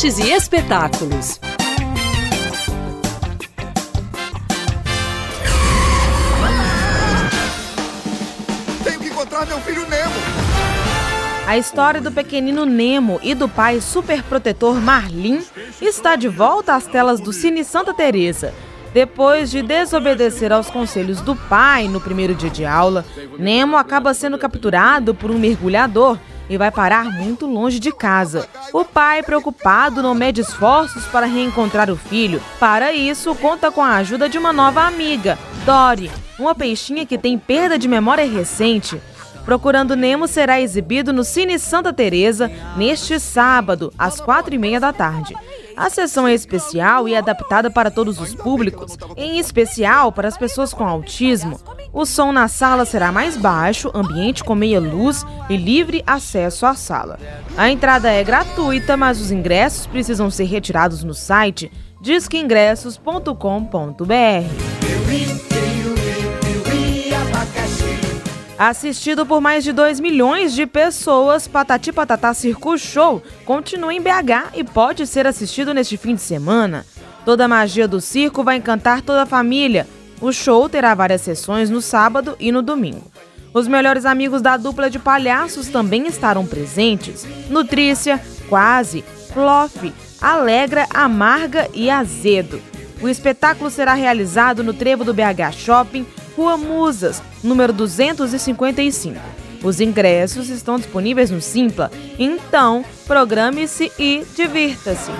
artes e espetáculos. Tenho que encontrar meu filho Nemo. A história do pequenino Nemo e do pai superprotetor Marlin está de volta às telas do Cine Santa Teresa. Depois de desobedecer aos conselhos do pai no primeiro dia de aula, Nemo acaba sendo capturado por um mergulhador e vai parar muito longe de casa. O pai, preocupado, não mede esforços para reencontrar o filho. Para isso, conta com a ajuda de uma nova amiga, Dory, uma peixinha que tem perda de memória recente. Procurando Nemo será exibido no Cine Santa Teresa neste sábado, às quatro e meia da tarde. A sessão é especial e adaptada para todos os públicos, em especial para as pessoas com autismo. O som na sala será mais baixo, ambiente com meia luz e livre acesso à sala. A entrada é gratuita, mas os ingressos precisam ser retirados no site disqueingressos.com.br. Assistido por mais de 2 milhões de pessoas, Patati Patatá Circo Show continua em BH e pode ser assistido neste fim de semana. Toda a magia do circo vai encantar toda a família. O show terá várias sessões no sábado e no domingo. Os melhores amigos da dupla de palhaços também estarão presentes. Nutrícia, Quase, Plof, Alegra, Amarga e Azedo. O espetáculo será realizado no trevo do BH Shopping, Rua Musas, número 255. Os ingressos estão disponíveis no Simpla, então programe-se e divirta-se.